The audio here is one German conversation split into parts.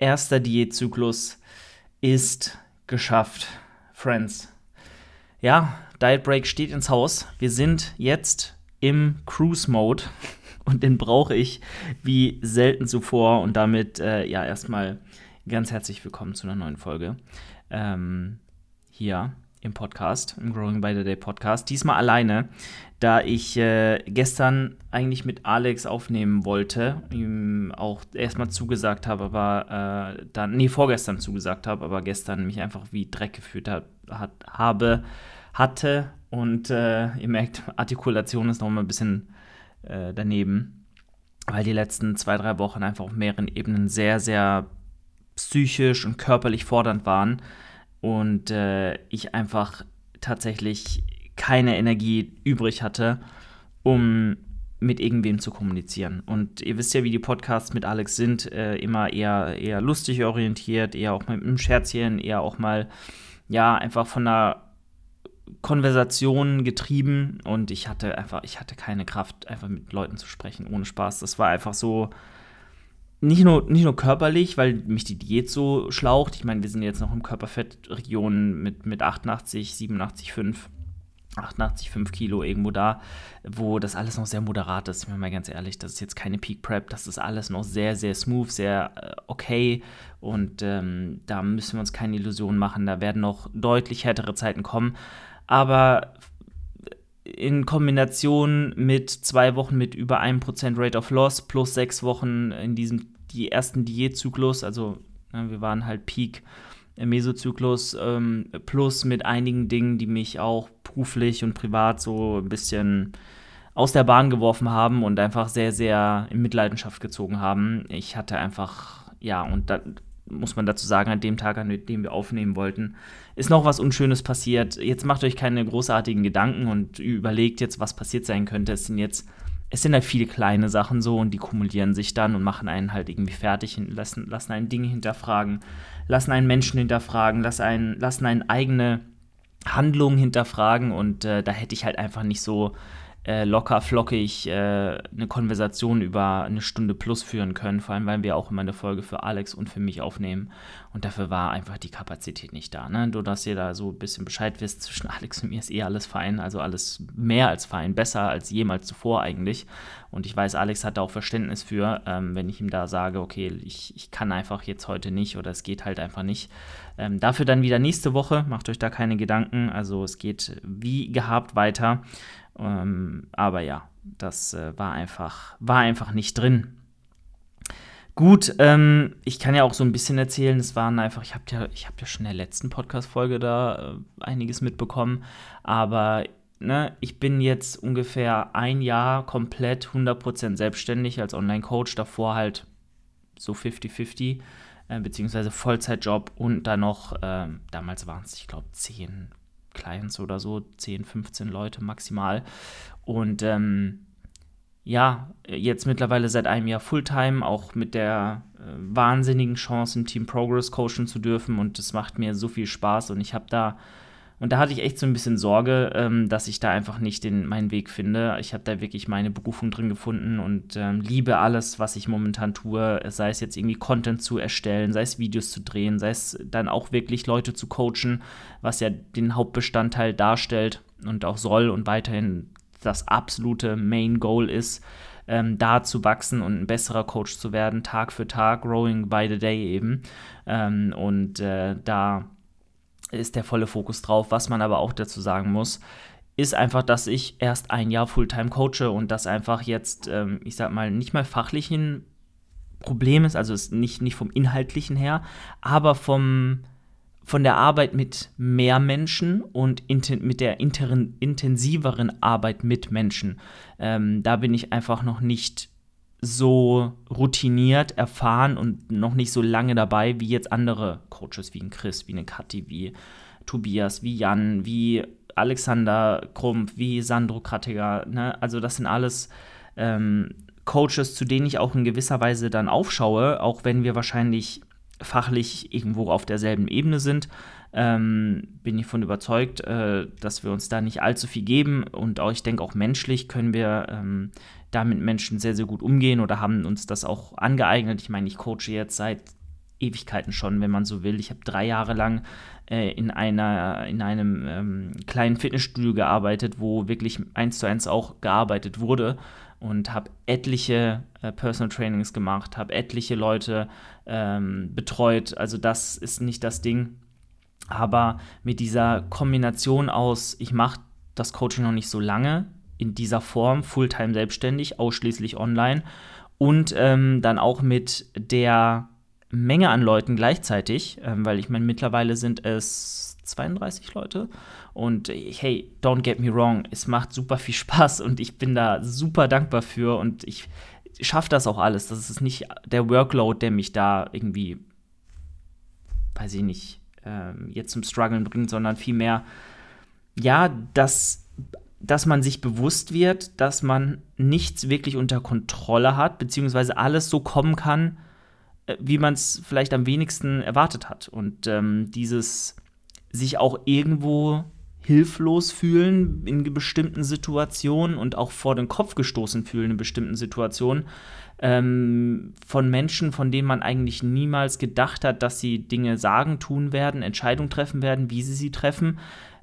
erster Diätzyklus ist geschafft, Friends. Ja, Diet Break steht ins Haus. Wir sind jetzt im Cruise Mode und den brauche ich wie selten zuvor. Und damit äh, ja erstmal ganz herzlich willkommen zu einer neuen Folge ähm, hier im Podcast, im Growing by the Day Podcast. Diesmal alleine, da ich äh, gestern eigentlich mit Alex aufnehmen wollte, ihm auch erstmal zugesagt habe, aber äh, dann, nee, vorgestern zugesagt habe, aber gestern mich einfach wie Dreck gefühlt hat, hat habe, hatte und äh, ihr merkt, Artikulation ist noch mal ein bisschen äh, daneben, weil die letzten zwei, drei Wochen einfach auf mehreren Ebenen sehr, sehr psychisch und körperlich fordernd waren und äh, ich einfach tatsächlich keine Energie übrig hatte, um mit irgendwem zu kommunizieren. Und ihr wisst ja, wie die Podcasts mit Alex sind, äh, immer eher, eher lustig orientiert, eher auch mal mit einem Scherzchen, eher auch mal, ja, einfach von einer Konversation getrieben und ich hatte einfach, ich hatte keine Kraft, einfach mit Leuten zu sprechen, ohne Spaß. Das war einfach so, nicht nur, nicht nur körperlich, weil mich die Diät so schlaucht. Ich meine, wir sind jetzt noch im Körperfettregion mit, mit 88, 87, 5. 88, 5 Kilo irgendwo da, wo das alles noch sehr moderat ist. Ich bin mal ganz ehrlich, das ist jetzt keine Peak Prep, das ist alles noch sehr, sehr smooth, sehr äh, okay und ähm, da müssen wir uns keine Illusionen machen. Da werden noch deutlich härtere Zeiten kommen, aber in Kombination mit zwei Wochen mit über 1% Rate of Loss plus sechs Wochen in diesem die ersten Diätzyklus, also ne, wir waren halt Peak Mesozyklus, ähm, plus mit einigen Dingen, die mich auch beruflich und privat so ein bisschen aus der Bahn geworfen haben und einfach sehr, sehr in Mitleidenschaft gezogen haben. Ich hatte einfach, ja, und da muss man dazu sagen, an dem Tag, an dem wir aufnehmen wollten, ist noch was Unschönes passiert. Jetzt macht euch keine großartigen Gedanken und überlegt jetzt, was passiert sein könnte. Es sind jetzt es sind halt viele kleine Sachen so und die kumulieren sich dann und machen einen halt irgendwie fertig, lassen, lassen einen Dinge hinterfragen, lassen einen Menschen hinterfragen, lassen einen, lassen einen eigene Handlungen hinterfragen und äh, da hätte ich halt einfach nicht so äh, locker flockig äh, eine Konversation über eine Stunde plus führen können, vor allem weil wir auch immer eine Folge für Alex und für mich aufnehmen und dafür war einfach die Kapazität nicht da. Ne? Nur, dass ihr da so ein bisschen Bescheid wisst, zwischen Alex und mir ist eh alles fein, also alles mehr als fein, besser als jemals zuvor eigentlich und ich weiß, Alex hat da auch Verständnis für, ähm, wenn ich ihm da sage, okay, ich, ich kann einfach jetzt heute nicht oder es geht halt einfach nicht. Ähm, dafür dann wieder nächste Woche, macht euch da keine Gedanken, also es geht wie gehabt weiter. Ähm, aber ja, das äh, war, einfach, war einfach nicht drin. Gut, ähm, ich kann ja auch so ein bisschen erzählen, es waren einfach, ich habe ja, hab ja schon in der letzten Podcast-Folge da äh, einiges mitbekommen, aber ne, ich bin jetzt ungefähr ein Jahr komplett 100% selbstständig als Online-Coach, davor halt so 50-50, äh, beziehungsweise Vollzeitjob und dann noch, äh, damals waren es, ich glaube, 10 Clients oder so, 10, 15 Leute maximal. Und ähm, ja, jetzt mittlerweile seit einem Jahr Fulltime, auch mit der äh, wahnsinnigen Chance, im Team Progress coachen zu dürfen. Und es macht mir so viel Spaß. Und ich habe da und da hatte ich echt so ein bisschen Sorge, ähm, dass ich da einfach nicht den, meinen Weg finde. Ich habe da wirklich meine Berufung drin gefunden und ähm, liebe alles, was ich momentan tue. Sei es jetzt irgendwie Content zu erstellen, sei es Videos zu drehen, sei es dann auch wirklich Leute zu coachen, was ja den Hauptbestandteil darstellt und auch soll und weiterhin das absolute Main Goal ist, ähm, da zu wachsen und ein besserer Coach zu werden, Tag für Tag, growing by the day eben. Ähm, und äh, da ist der volle Fokus drauf. Was man aber auch dazu sagen muss, ist einfach, dass ich erst ein Jahr Fulltime coache und das einfach jetzt, ähm, ich sag mal, nicht mal fachlichen Problem ist, also ist nicht, nicht vom Inhaltlichen her, aber vom, von der Arbeit mit mehr Menschen und mit der intensiveren Arbeit mit Menschen. Ähm, da bin ich einfach noch nicht so routiniert, erfahren und noch nicht so lange dabei wie jetzt andere Coaches wie ein Chris, wie eine Kathi, wie Tobias, wie Jan, wie Alexander Krump, wie Sandro Krattiger. Ne? Also das sind alles ähm, Coaches, zu denen ich auch in gewisser Weise dann aufschaue, auch wenn wir wahrscheinlich fachlich irgendwo auf derselben Ebene sind. Ähm, bin ich von überzeugt, äh, dass wir uns da nicht allzu viel geben und auch, ich denke auch menschlich können wir ähm, da mit Menschen sehr, sehr gut umgehen oder haben uns das auch angeeignet. Ich meine, ich coache jetzt seit Ewigkeiten schon, wenn man so will. Ich habe drei Jahre lang äh, in, einer, in einem ähm, kleinen Fitnessstudio gearbeitet, wo wirklich eins zu eins auch gearbeitet wurde und habe etliche äh, Personal Trainings gemacht, habe etliche Leute ähm, betreut. Also das ist nicht das Ding. Aber mit dieser Kombination aus, ich mache das Coaching noch nicht so lange in dieser Form, Fulltime selbstständig, ausschließlich online und ähm, dann auch mit der Menge an Leuten gleichzeitig, ähm, weil ich meine, mittlerweile sind es 32 Leute. Und hey, don't get me wrong, es macht super viel Spaß und ich bin da super dankbar für und ich schaffe das auch alles. Das ist nicht der Workload, der mich da irgendwie, weiß ich nicht, ähm, jetzt zum Struggeln bringt, sondern vielmehr, ja, dass, dass man sich bewusst wird, dass man nichts wirklich unter Kontrolle hat, beziehungsweise alles so kommen kann, äh, wie man es vielleicht am wenigsten erwartet hat. Und ähm, dieses sich auch irgendwo hilflos fühlen in bestimmten Situationen und auch vor den Kopf gestoßen fühlen in bestimmten Situationen ähm, von Menschen, von denen man eigentlich niemals gedacht hat, dass sie Dinge sagen, tun werden, Entscheidungen treffen werden, wie sie sie treffen.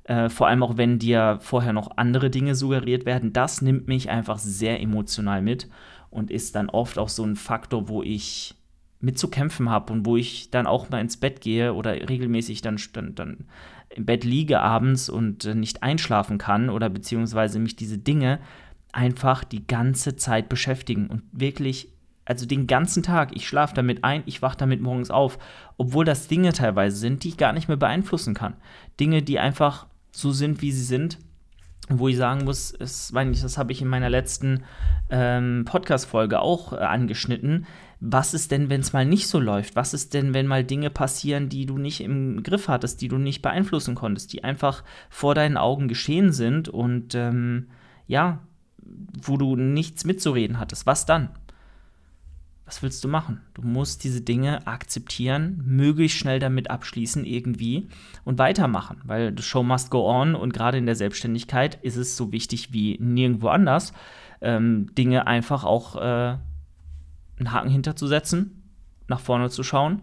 Äh, vor allem auch wenn dir vorher noch andere Dinge suggeriert werden. Das nimmt mich einfach sehr emotional mit und ist dann oft auch so ein Faktor, wo ich mitzukämpfen habe und wo ich dann auch mal ins Bett gehe oder regelmäßig dann, dann, dann im Bett liege abends und äh, nicht einschlafen kann oder beziehungsweise mich diese Dinge einfach die ganze Zeit beschäftigen und wirklich, also den ganzen Tag, ich schlafe damit ein, ich wache damit morgens auf, obwohl das Dinge teilweise sind, die ich gar nicht mehr beeinflussen kann. Dinge, die einfach so sind, wie sie sind wo ich sagen muss, es, das habe ich in meiner letzten ähm, Podcast-Folge auch äh, angeschnitten. Was ist denn, wenn es mal nicht so läuft? Was ist denn, wenn mal Dinge passieren, die du nicht im Griff hattest, die du nicht beeinflussen konntest, die einfach vor deinen Augen geschehen sind und ähm, ja, wo du nichts mitzureden hattest? Was dann? Was willst du machen? Du musst diese Dinge akzeptieren, möglichst schnell damit abschließen irgendwie und weitermachen, weil the show must go on und gerade in der Selbstständigkeit ist es so wichtig wie nirgendwo anders, ähm, Dinge einfach auch äh, einen Haken hinterzusetzen, nach vorne zu schauen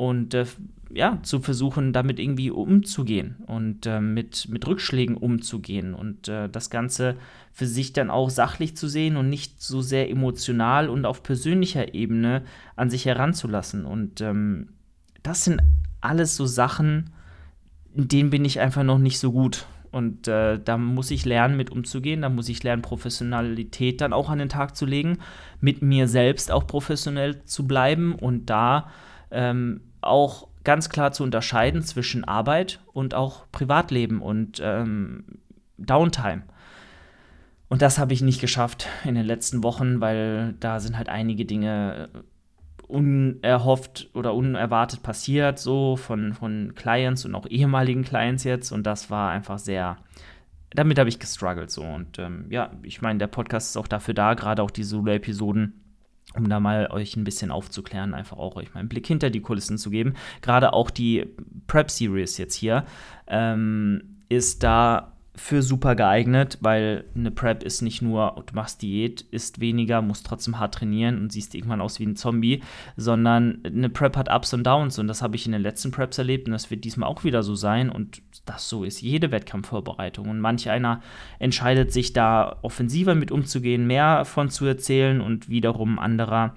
und äh, ja, zu versuchen, damit irgendwie umzugehen und äh, mit, mit Rückschlägen umzugehen und äh, das Ganze für sich dann auch sachlich zu sehen und nicht so sehr emotional und auf persönlicher Ebene an sich heranzulassen. Und ähm, das sind alles so Sachen, in denen bin ich einfach noch nicht so gut. Und äh, da muss ich lernen, mit umzugehen. Da muss ich lernen, Professionalität dann auch an den Tag zu legen, mit mir selbst auch professionell zu bleiben und da ähm, auch ganz klar zu unterscheiden zwischen Arbeit und auch Privatleben und ähm, Downtime. Und das habe ich nicht geschafft in den letzten Wochen, weil da sind halt einige Dinge äh, unerhofft oder unerwartet passiert, so von, von Clients und auch ehemaligen Clients jetzt. Und das war einfach sehr, damit habe ich gestruggelt so. Und ähm, ja, ich meine, der Podcast ist auch dafür da, gerade auch die Solo-Episoden um da mal euch ein bisschen aufzuklären, einfach auch euch mal einen Blick hinter die Kulissen zu geben. Gerade auch die Prep-Series jetzt hier ähm, ist da für super geeignet, weil eine Prep ist nicht nur, du machst Diät, isst weniger, musst trotzdem hart trainieren und siehst irgendwann aus wie ein Zombie, sondern eine Prep hat Ups und Downs und das habe ich in den letzten Preps erlebt und das wird diesmal auch wieder so sein und das so ist jede Wettkampfvorbereitung und manch einer entscheidet sich da offensiver mit umzugehen, mehr von zu erzählen und wiederum anderer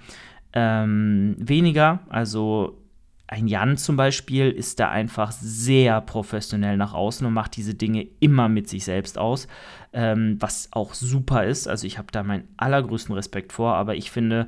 ähm, weniger, also ein Jan zum Beispiel ist da einfach sehr professionell nach außen und macht diese Dinge immer mit sich selbst aus, ähm, was auch super ist. Also ich habe da meinen allergrößten Respekt vor, aber ich finde,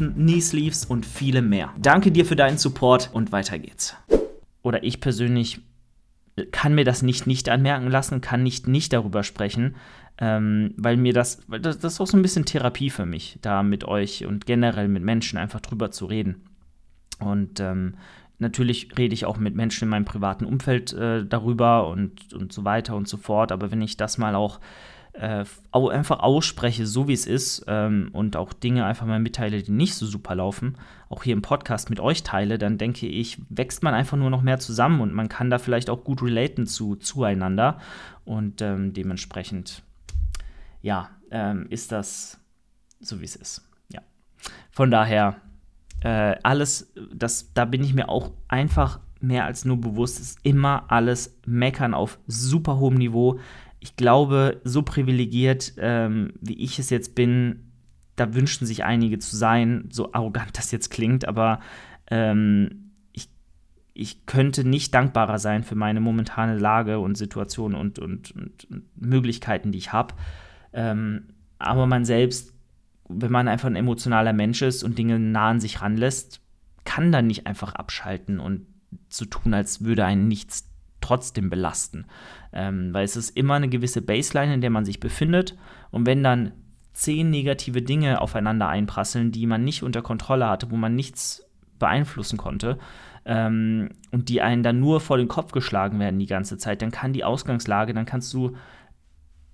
Knöpfen, Knee Sleeves und viele mehr. Danke dir für deinen Support und weiter geht's. Oder ich persönlich kann mir das nicht nicht anmerken lassen, kann nicht nicht darüber sprechen, ähm, weil mir das, weil das, das ist auch so ein bisschen Therapie für mich, da mit euch und generell mit Menschen einfach drüber zu reden. Und ähm, natürlich rede ich auch mit Menschen in meinem privaten Umfeld äh, darüber und, und so weiter und so fort. Aber wenn ich das mal auch äh, einfach ausspreche, so wie es ist ähm, und auch Dinge einfach mal mitteile, die nicht so super laufen, auch hier im Podcast mit euch teile, dann denke ich, wächst man einfach nur noch mehr zusammen und man kann da vielleicht auch gut relaten zu, zueinander. Und ähm, dementsprechend, ja, ähm, ist das so, wie es ist. Ja. Von daher, äh, alles, das, da bin ich mir auch einfach mehr als nur bewusst, ist immer alles Meckern auf super hohem Niveau ich glaube, so privilegiert, ähm, wie ich es jetzt bin, da wünschen sich einige zu sein, so arrogant das jetzt klingt, aber ähm, ich, ich könnte nicht dankbarer sein für meine momentane Lage und Situation und, und, und, und Möglichkeiten, die ich habe. Ähm, aber man selbst, wenn man einfach ein emotionaler Mensch ist und Dinge nah an sich ranlässt, kann dann nicht einfach abschalten und so tun, als würde einen nichts trotzdem belasten. Ähm, weil es ist immer eine gewisse Baseline, in der man sich befindet. Und wenn dann zehn negative Dinge aufeinander einprasseln, die man nicht unter Kontrolle hatte, wo man nichts beeinflussen konnte, ähm, und die einen dann nur vor den Kopf geschlagen werden die ganze Zeit, dann kann die Ausgangslage, dann kannst du,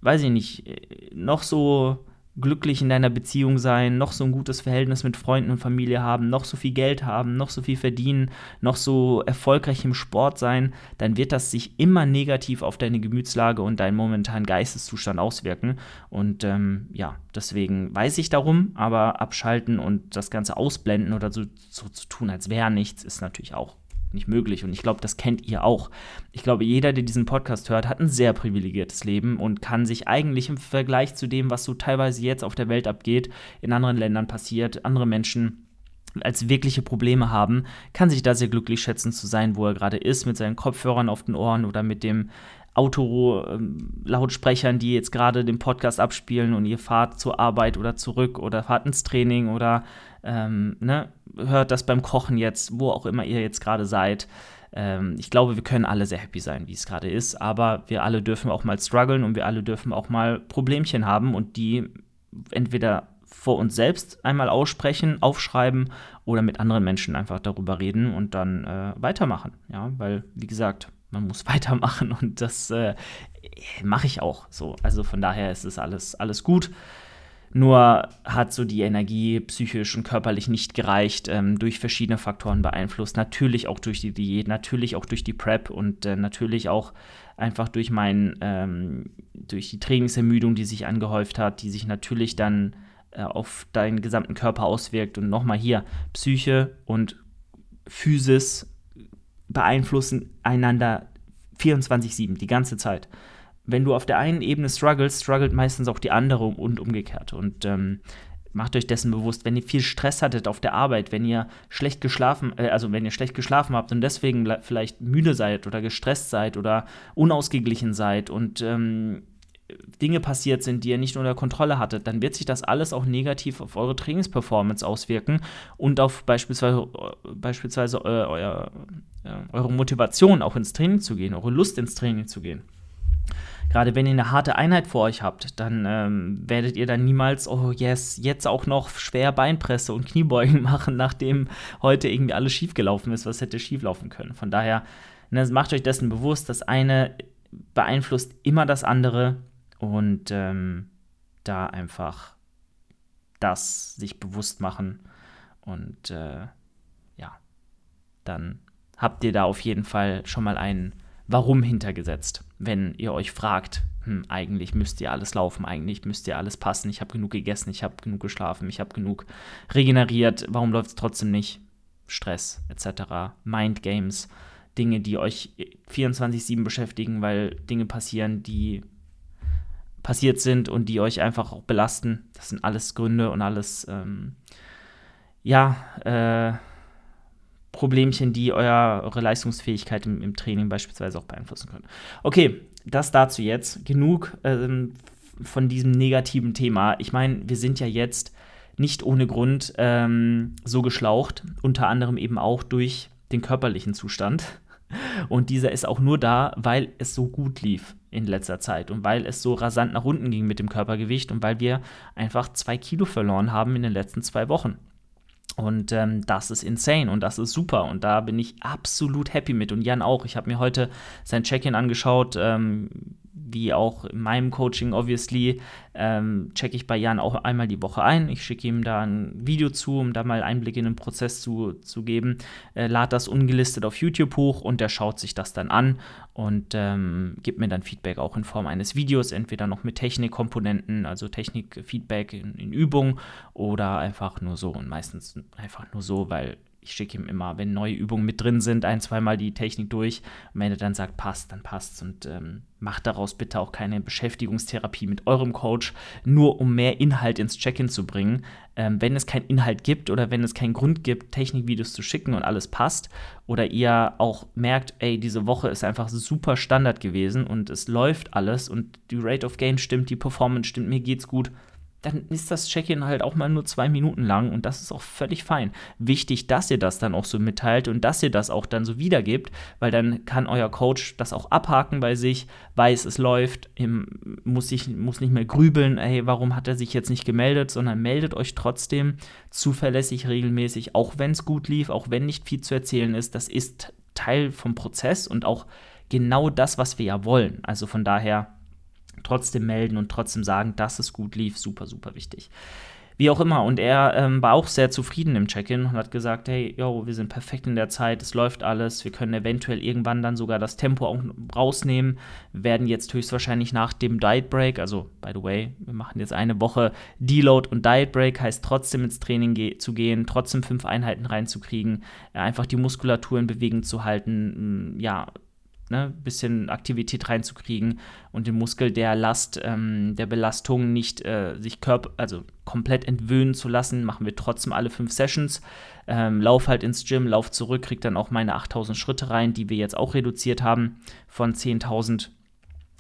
weiß ich nicht, äh, noch so glücklich in deiner Beziehung sein, noch so ein gutes Verhältnis mit Freunden und Familie haben, noch so viel Geld haben, noch so viel verdienen, noch so erfolgreich im Sport sein, dann wird das sich immer negativ auf deine Gemütslage und deinen momentanen Geisteszustand auswirken. Und ähm, ja, deswegen weiß ich darum, aber abschalten und das Ganze ausblenden oder so, so zu tun, als wäre nichts, ist natürlich auch nicht möglich. Und ich glaube, das kennt ihr auch. Ich glaube, jeder, der diesen Podcast hört, hat ein sehr privilegiertes Leben und kann sich eigentlich im Vergleich zu dem, was so teilweise jetzt auf der Welt abgeht, in anderen Ländern passiert, andere Menschen als wirkliche Probleme haben, kann sich da sehr glücklich schätzen zu sein, wo er gerade ist, mit seinen Kopfhörern auf den Ohren oder mit dem Auto-Lautsprechern, ähm, die jetzt gerade den Podcast abspielen und ihr fahrt zur Arbeit oder zurück oder fahrt ins Training oder ähm, ne, hört das beim Kochen jetzt, wo auch immer ihr jetzt gerade seid. Ähm, ich glaube, wir können alle sehr happy sein, wie es gerade ist, aber wir alle dürfen auch mal strugglen und wir alle dürfen auch mal Problemchen haben und die entweder vor uns selbst einmal aussprechen, aufschreiben oder mit anderen Menschen einfach darüber reden und dann äh, weitermachen. Ja, weil, wie gesagt, man muss weitermachen und das äh, mache ich auch so. Also von daher ist es alles, alles gut. Nur hat so die Energie psychisch und körperlich nicht gereicht, ähm, durch verschiedene Faktoren beeinflusst. Natürlich auch durch die Diät, natürlich auch durch die Prep und äh, natürlich auch einfach durch mein, ähm, durch die Trainingsermüdung, die sich angehäuft hat, die sich natürlich dann äh, auf deinen gesamten Körper auswirkt. Und nochmal hier, Psyche und Physis beeinflussen einander 24-7, die ganze Zeit. Wenn du auf der einen Ebene struggles, struggelt meistens auch die andere und umgekehrt. Und ähm, macht euch dessen bewusst, wenn ihr viel Stress hattet auf der Arbeit, wenn ihr schlecht geschlafen, äh, also wenn ihr schlecht geschlafen habt und deswegen vielleicht müde seid oder gestresst seid oder unausgeglichen seid und ähm, Dinge passiert sind, die ihr nicht unter Kontrolle hattet, dann wird sich das alles auch negativ auf eure Trainingsperformance auswirken und auf beispielsweise, beispielsweise äh, euer, äh, eure Motivation auch ins Training zu gehen, eure Lust ins Training zu gehen. Gerade wenn ihr eine harte Einheit vor euch habt, dann ähm, werdet ihr dann niemals, oh yes, jetzt auch noch schwer Beinpresse und Kniebeugen machen, nachdem heute irgendwie alles schiefgelaufen ist, was hätte schieflaufen können. Von daher, ne, macht euch dessen bewusst, das eine beeinflusst immer das andere und ähm, da einfach das sich bewusst machen und äh, ja, dann habt ihr da auf jeden Fall schon mal ein Warum hintergesetzt, wenn ihr euch fragt, hm, eigentlich müsst ihr alles laufen, eigentlich müsst ihr alles passen, ich habe genug gegessen, ich habe genug geschlafen, ich habe genug regeneriert, warum läuft es trotzdem nicht? Stress etc., Mindgames, Dinge, die euch 24/7 beschäftigen, weil Dinge passieren, die passiert sind und die euch einfach auch belasten. Das sind alles Gründe und alles, ähm, ja, äh, Problemchen, die euer, eure Leistungsfähigkeit im, im, Training beispielsweise auch beeinflussen können. Okay, das dazu jetzt. Genug ähm, von diesem negativen Thema. Ich meine, wir sind ja jetzt nicht ohne Grund ähm, so geschlaucht, unter anderem eben auch durch den körperlichen Zustand. Und dieser ist auch nur da, weil es so gut lief in letzter Zeit und weil es so rasant nach unten ging mit dem Körpergewicht und weil wir einfach zwei Kilo verloren haben in den letzten zwei Wochen. Und ähm, das ist insane und das ist super und da bin ich absolut happy mit und Jan auch. Ich habe mir heute sein Check-in angeschaut. Ähm, wie auch in meinem Coaching, obviously, ähm, checke ich bei Jan auch einmal die Woche ein. Ich schicke ihm da ein Video zu, um da mal Einblick in den Prozess zu, zu geben. Äh, lad das ungelistet auf YouTube hoch und der schaut sich das dann an und ähm, gibt mir dann Feedback auch in Form eines Videos, entweder noch mit Technikkomponenten, also Technikfeedback in, in Übung oder einfach nur so und meistens einfach nur so, weil ich schicke ihm immer, wenn neue Übungen mit drin sind, ein, zweimal die Technik durch. Und wenn er dann sagt, passt, dann passt Und ähm, macht daraus bitte auch keine Beschäftigungstherapie mit eurem Coach, nur um mehr Inhalt ins Check-in zu bringen. Ähm, wenn es keinen Inhalt gibt oder wenn es keinen Grund gibt, Technikvideos zu schicken und alles passt, oder ihr auch merkt, ey, diese Woche ist einfach super Standard gewesen und es läuft alles und die Rate of Gain stimmt, die Performance stimmt, mir geht's gut dann ist das Check-in halt auch mal nur zwei Minuten lang und das ist auch völlig fein. Wichtig, dass ihr das dann auch so mitteilt und dass ihr das auch dann so wiedergebt, weil dann kann euer Coach das auch abhaken bei sich, weiß, es läuft, muss, sich, muss nicht mehr grübeln, ey, warum hat er sich jetzt nicht gemeldet, sondern meldet euch trotzdem zuverlässig, regelmäßig, auch wenn es gut lief, auch wenn nicht viel zu erzählen ist. Das ist Teil vom Prozess und auch genau das, was wir ja wollen. Also von daher trotzdem melden und trotzdem sagen, dass es gut lief. Super, super wichtig. Wie auch immer. Und er ähm, war auch sehr zufrieden im Check-in und hat gesagt, hey, yo, wir sind perfekt in der Zeit, es läuft alles, wir können eventuell irgendwann dann sogar das Tempo auch rausnehmen, werden jetzt höchstwahrscheinlich nach dem Diet Break, also by the way, wir machen jetzt eine Woche Deload und Diet Break, heißt trotzdem ins Training ge zu gehen, trotzdem fünf Einheiten reinzukriegen, äh, einfach die Muskulatur in Bewegung zu halten, ja, ne, bisschen Aktivität reinzukriegen und den Muskel der Last, ähm, der Belastung nicht äh, sich Körper, also komplett entwöhnen zu lassen, machen wir trotzdem alle fünf Sessions. Ähm, lauf halt ins Gym, lauf zurück, krieg dann auch meine 8000 Schritte rein, die wir jetzt auch reduziert haben von 10.000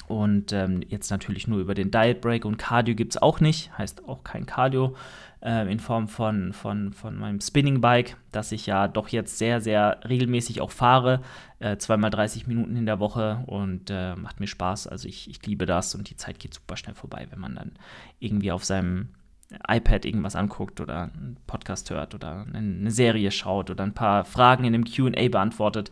und ähm, jetzt natürlich nur über den Diet Break und Cardio gibt es auch nicht, heißt auch kein Cardio äh, in Form von, von, von meinem Spinning Bike, das ich ja doch jetzt sehr, sehr regelmäßig auch fahre. Äh, zweimal 30 Minuten in der Woche und äh, macht mir Spaß. Also ich, ich liebe das und die Zeit geht super schnell vorbei, wenn man dann irgendwie auf seinem iPad irgendwas anguckt oder einen Podcast hört oder eine Serie schaut oder ein paar Fragen in dem QA beantwortet.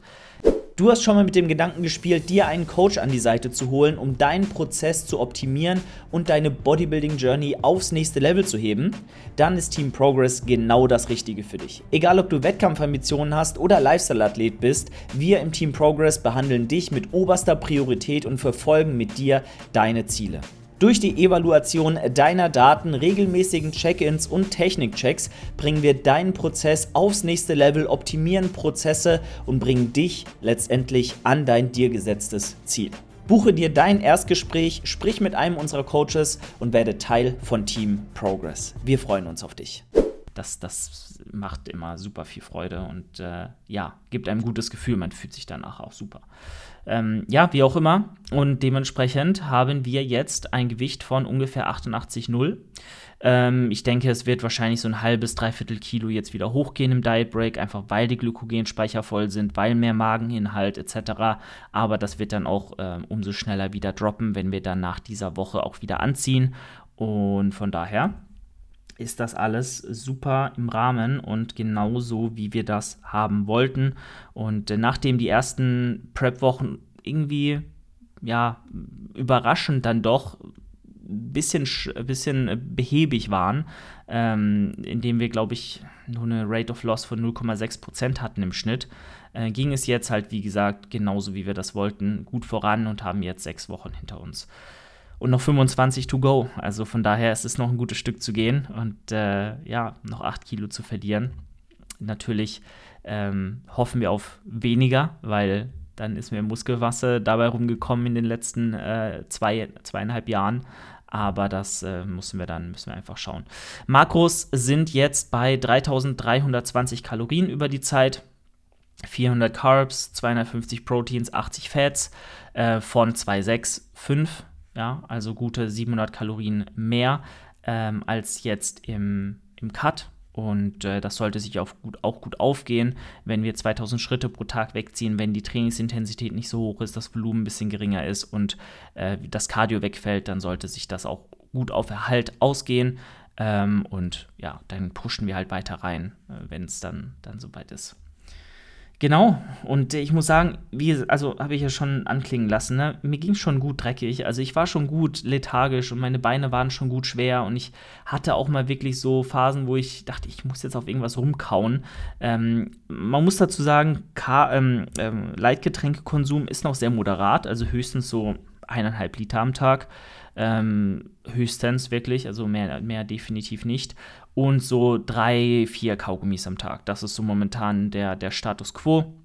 Du hast schon mal mit dem Gedanken gespielt, dir einen Coach an die Seite zu holen, um deinen Prozess zu optimieren und deine Bodybuilding Journey aufs nächste Level zu heben? Dann ist Team Progress genau das Richtige für dich. Egal ob du Wettkampfambitionen hast oder Lifestyle-Athlet bist, wir im Team Progress behandeln dich mit oberster Priorität und verfolgen mit dir deine Ziele. Durch die Evaluation deiner Daten, regelmäßigen Check-ins und Technikchecks bringen wir deinen Prozess aufs nächste Level, optimieren Prozesse und bringen dich letztendlich an dein dir gesetztes Ziel. Buche dir dein Erstgespräch, sprich mit einem unserer Coaches und werde Teil von Team Progress. Wir freuen uns auf dich. Das, das macht immer super viel Freude und äh, ja, gibt einem gutes Gefühl. Man fühlt sich danach auch super. Ähm, ja, wie auch immer. Und dementsprechend haben wir jetzt ein Gewicht von ungefähr 88,0. Ähm, ich denke, es wird wahrscheinlich so ein halbes, dreiviertel Kilo jetzt wieder hochgehen im Diet Break, einfach weil die Glykogenspeicher voll sind, weil mehr Mageninhalt etc. Aber das wird dann auch äh, umso schneller wieder droppen, wenn wir dann nach dieser Woche auch wieder anziehen. Und von daher ist das alles super im Rahmen und genauso, wie wir das haben wollten. Und äh, nachdem die ersten Prep-Wochen irgendwie, ja, überraschend dann doch ein bisschen, bisschen behäbig waren, ähm, indem wir, glaube ich, nur eine Rate of Loss von 0,6% hatten im Schnitt, äh, ging es jetzt halt, wie gesagt, genauso wie wir das wollten, gut voran und haben jetzt sechs Wochen hinter uns und noch 25 to go. Also von daher ist es noch ein gutes Stück zu gehen und äh, ja, noch 8 Kilo zu verlieren. Natürlich ähm, hoffen wir auf weniger, weil dann ist mir Muskelwasser dabei rumgekommen in den letzten äh, zwei, zweieinhalb Jahren. Aber das äh, müssen wir dann müssen wir einfach schauen. Makros sind jetzt bei 3320 Kalorien über die Zeit. 400 Carbs, 250 Proteins, 80 Fats äh, von 2,65 ja, also gute 700 Kalorien mehr ähm, als jetzt im, im Cut. Und äh, das sollte sich auch gut, auch gut aufgehen, wenn wir 2000 Schritte pro Tag wegziehen, wenn die Trainingsintensität nicht so hoch ist, das Volumen ein bisschen geringer ist und äh, das Cardio wegfällt, dann sollte sich das auch gut auf Erhalt ausgehen. Ähm, und ja, dann pushen wir halt weiter rein, äh, wenn es dann, dann soweit ist. Genau, und ich muss sagen, wie, also habe ich ja schon anklingen lassen, ne? mir ging schon gut dreckig. Also ich war schon gut lethargisch und meine Beine waren schon gut schwer und ich hatte auch mal wirklich so Phasen, wo ich dachte, ich muss jetzt auf irgendwas rumkauen. Ähm, man muss dazu sagen, ähm, ähm, Leitgetränkekonsum ist noch sehr moderat, also höchstens so eineinhalb Liter am Tag. Ähm, höchstens wirklich, also mehr, mehr definitiv nicht und so drei, vier Kaugummis am Tag. Das ist so momentan der, der Status quo.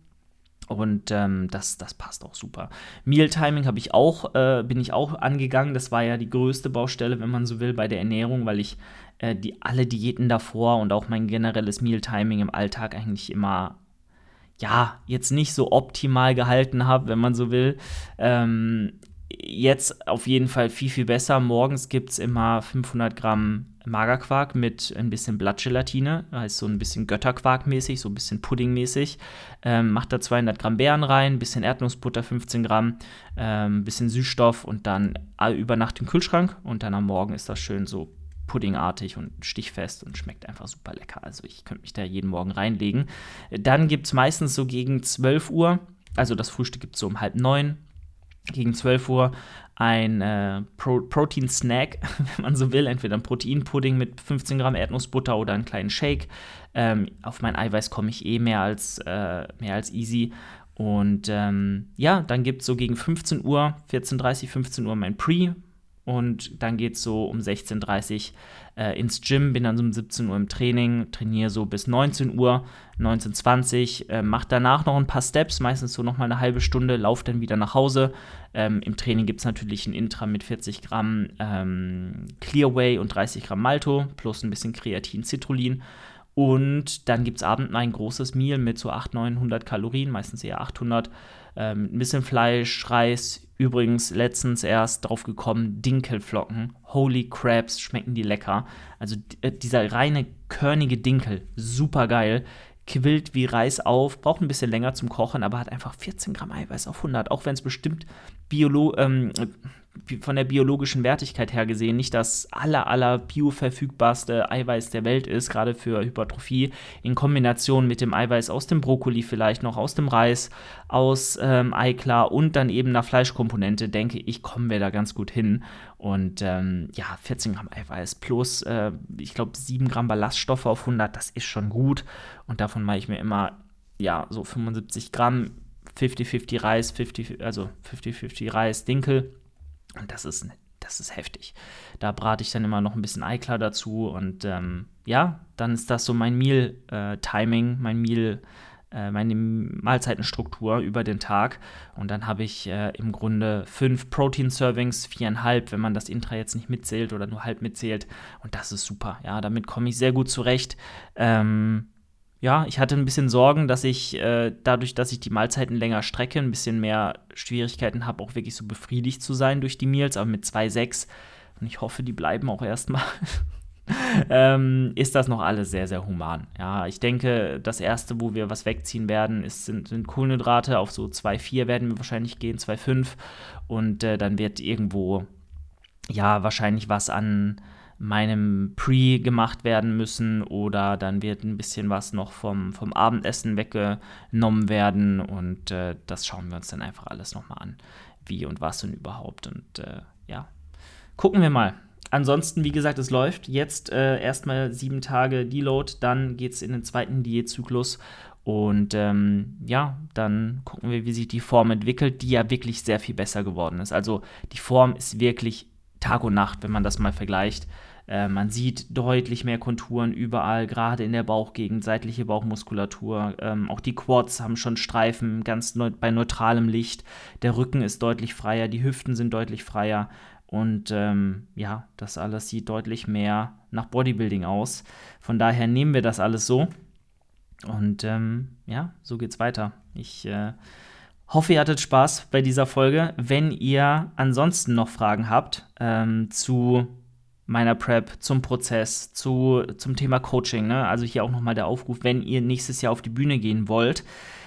Und ähm, das, das passt auch super. Meal Timing habe ich auch, äh, bin ich auch angegangen. Das war ja die größte Baustelle, wenn man so will, bei der Ernährung, weil ich äh, die, alle Diäten davor und auch mein generelles Meal Timing im Alltag eigentlich immer, ja, jetzt nicht so optimal gehalten habe, wenn man so will. Ähm, jetzt auf jeden Fall viel, viel besser. Morgens gibt es immer 500 Gramm Magerquark mit ein bisschen Blattgelatine, heißt so ein bisschen Götterquark-mäßig, so ein bisschen Pudding-mäßig. Ähm, macht da 200 Gramm Beeren rein, ein bisschen Erdnussbutter, 15 Gramm, ein ähm, bisschen Süßstoff und dann über Nacht im Kühlschrank und dann am Morgen ist das schön so puddingartig und stichfest und schmeckt einfach super lecker. Also ich könnte mich da jeden Morgen reinlegen. Dann gibt es meistens so gegen 12 Uhr, also das Frühstück gibt es so um halb neun, gegen 12 Uhr ein äh, Pro Protein-Snack, wenn man so will. Entweder ein Proteinpudding mit 15 Gramm Erdnussbutter oder einen kleinen Shake. Ähm, auf mein Eiweiß komme ich eh mehr als, äh, mehr als easy. Und ähm, ja, dann gibt es so gegen 15 Uhr, 14.30 15 Uhr mein Pre, und dann geht es so um 16.30 Uhr äh, ins Gym, bin dann so um 17 Uhr im Training, trainiere so bis 19 Uhr, 19.20 Uhr, äh, mache danach noch ein paar Steps, meistens so nochmal eine halbe Stunde, laufe dann wieder nach Hause. Ähm, Im Training gibt es natürlich ein Intra mit 40 Gramm ähm, Clearway und 30 Gramm Malto plus ein bisschen Kreatin, Citrullin. Und dann gibt es abends ein großes Meal mit so 800, 900 Kalorien, meistens eher 800 ähm, ein bisschen Fleisch, Reis. Übrigens letztens erst drauf gekommen, Dinkelflocken. Holy Crabs, schmecken die lecker. Also äh, dieser reine körnige Dinkel, super geil. Quillt wie Reis auf, braucht ein bisschen länger zum Kochen, aber hat einfach 14 Gramm Eiweiß auf 100. Auch wenn es bestimmt Biolo ähm, von der biologischen Wertigkeit her gesehen nicht das aller, aller bioverfügbarste Eiweiß der Welt ist, gerade für Hypertrophie, in Kombination mit dem Eiweiß aus dem Brokkoli vielleicht noch, aus dem Reis, aus ähm, Eiklar und dann eben einer Fleischkomponente, denke ich, kommen wir da ganz gut hin. Und ähm, ja, 14 Gramm Eiweiß plus, äh, ich glaube, 7 Gramm Ballaststoffe auf 100, das ist schon gut. Und davon mache ich mir immer, ja, so 75 Gramm 50-50 Reis, 50, also 50-50 Reis, Dinkel und das ist, das ist heftig. Da brate ich dann immer noch ein bisschen Eiklar dazu und ähm, ja, dann ist das so mein Meal-Timing, äh, mein Meal, äh, meine Mahlzeitenstruktur über den Tag. Und dann habe ich äh, im Grunde fünf Protein-Servings, viereinhalb, wenn man das Intra jetzt nicht mitzählt oder nur halb mitzählt. Und das ist super. Ja, damit komme ich sehr gut zurecht. Ähm, ja, ich hatte ein bisschen Sorgen, dass ich äh, dadurch, dass ich die Mahlzeiten länger strecke, ein bisschen mehr Schwierigkeiten habe, auch wirklich so befriedigt zu sein durch die Meals, aber mit 2,6 und ich hoffe, die bleiben auch erstmal. ähm, ist das noch alles sehr, sehr human. Ja, ich denke, das erste, wo wir was wegziehen werden, ist, sind, sind Kohlenhydrate. Auf so 2,4 werden wir wahrscheinlich gehen, 2,5. Und äh, dann wird irgendwo, ja, wahrscheinlich was an meinem Pre gemacht werden müssen oder dann wird ein bisschen was noch vom, vom Abendessen weggenommen werden und äh, das schauen wir uns dann einfach alles nochmal an, wie und was und überhaupt und äh, ja, gucken wir mal. Ansonsten, wie gesagt, es läuft jetzt äh, erstmal sieben Tage Deload, dann geht es in den zweiten Diätzyklus und ähm, ja, dann gucken wir, wie sich die Form entwickelt, die ja wirklich sehr viel besser geworden ist. Also die Form ist wirklich Tag und Nacht, wenn man das mal vergleicht. Äh, man sieht deutlich mehr Konturen überall, gerade in der Bauchgegend, seitliche Bauchmuskulatur. Ähm, auch die Quads haben schon Streifen, ganz neu bei neutralem Licht. Der Rücken ist deutlich freier, die Hüften sind deutlich freier. Und ähm, ja, das alles sieht deutlich mehr nach Bodybuilding aus. Von daher nehmen wir das alles so. Und ähm, ja, so geht's weiter. Ich äh, hoffe, ihr hattet Spaß bei dieser Folge. Wenn ihr ansonsten noch Fragen habt ähm, zu meiner Prep, zum Prozess, zu, zum Thema Coaching. Ne? Also hier auch nochmal der Aufruf, wenn ihr nächstes Jahr auf die Bühne gehen wollt,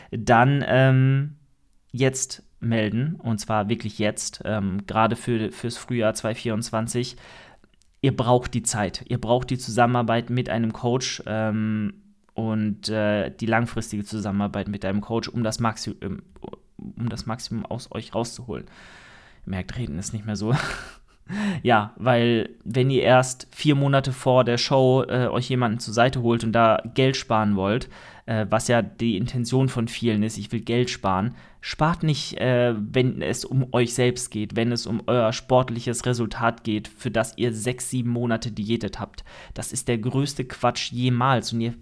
dann ähm, jetzt melden. Und zwar wirklich jetzt, ähm, gerade für, fürs Frühjahr 2024. ihr braucht die Zeit. Ihr braucht die Zusammenarbeit mit einem Coach ähm, und äh, die langfristige Zusammenarbeit mit einem Coach, um das, Maxi um das Maximum aus euch rauszuholen. Ihr merkt, reden ist nicht mehr so. ja, weil wenn ihr erst vier Monate vor der Show äh, euch jemanden zur Seite holt und da Geld sparen wollt, äh, was ja die Intention von vielen ist, ich will Geld sparen, spart nicht, äh, wenn es um euch selbst geht, wenn es um euer sportliches Resultat geht, für das ihr sechs, sieben Monate diätet habt. Das ist der größte Quatsch jemals und ihr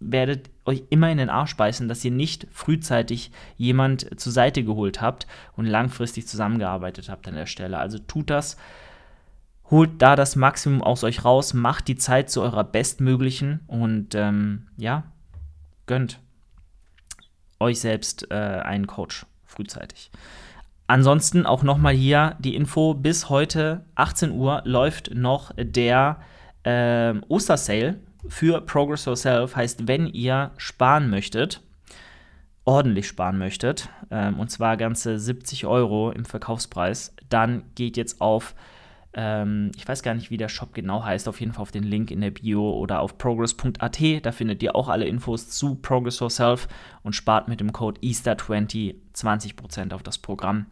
werdet euch immer in den Arsch beißen, dass ihr nicht frühzeitig jemand zur Seite geholt habt und langfristig zusammengearbeitet habt an der Stelle. Also tut das, holt da das Maximum aus euch raus, macht die Zeit zu eurer bestmöglichen und ähm, ja, gönnt euch selbst äh, einen Coach frühzeitig. Ansonsten auch nochmal hier die Info: bis heute 18 Uhr läuft noch der äh, Ostersale für Progress Yourself heißt, wenn ihr sparen möchtet, ordentlich sparen möchtet, ähm, und zwar ganze 70 Euro im Verkaufspreis, dann geht jetzt auf, ähm, ich weiß gar nicht, wie der Shop genau heißt, auf jeden Fall auf den Link in der Bio oder auf progress.at, da findet ihr auch alle Infos zu Progress Yourself und spart mit dem Code Easter20 20% auf das Programm.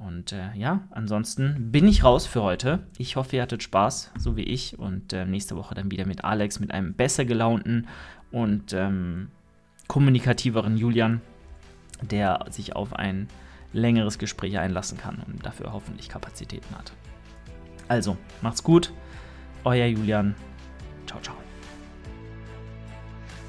Und äh, ja, ansonsten bin ich raus für heute. Ich hoffe, ihr hattet Spaß, so wie ich. Und äh, nächste Woche dann wieder mit Alex, mit einem besser gelaunten und ähm, kommunikativeren Julian, der sich auf ein längeres Gespräch einlassen kann und dafür hoffentlich Kapazitäten hat. Also, macht's gut. Euer Julian. Ciao, ciao.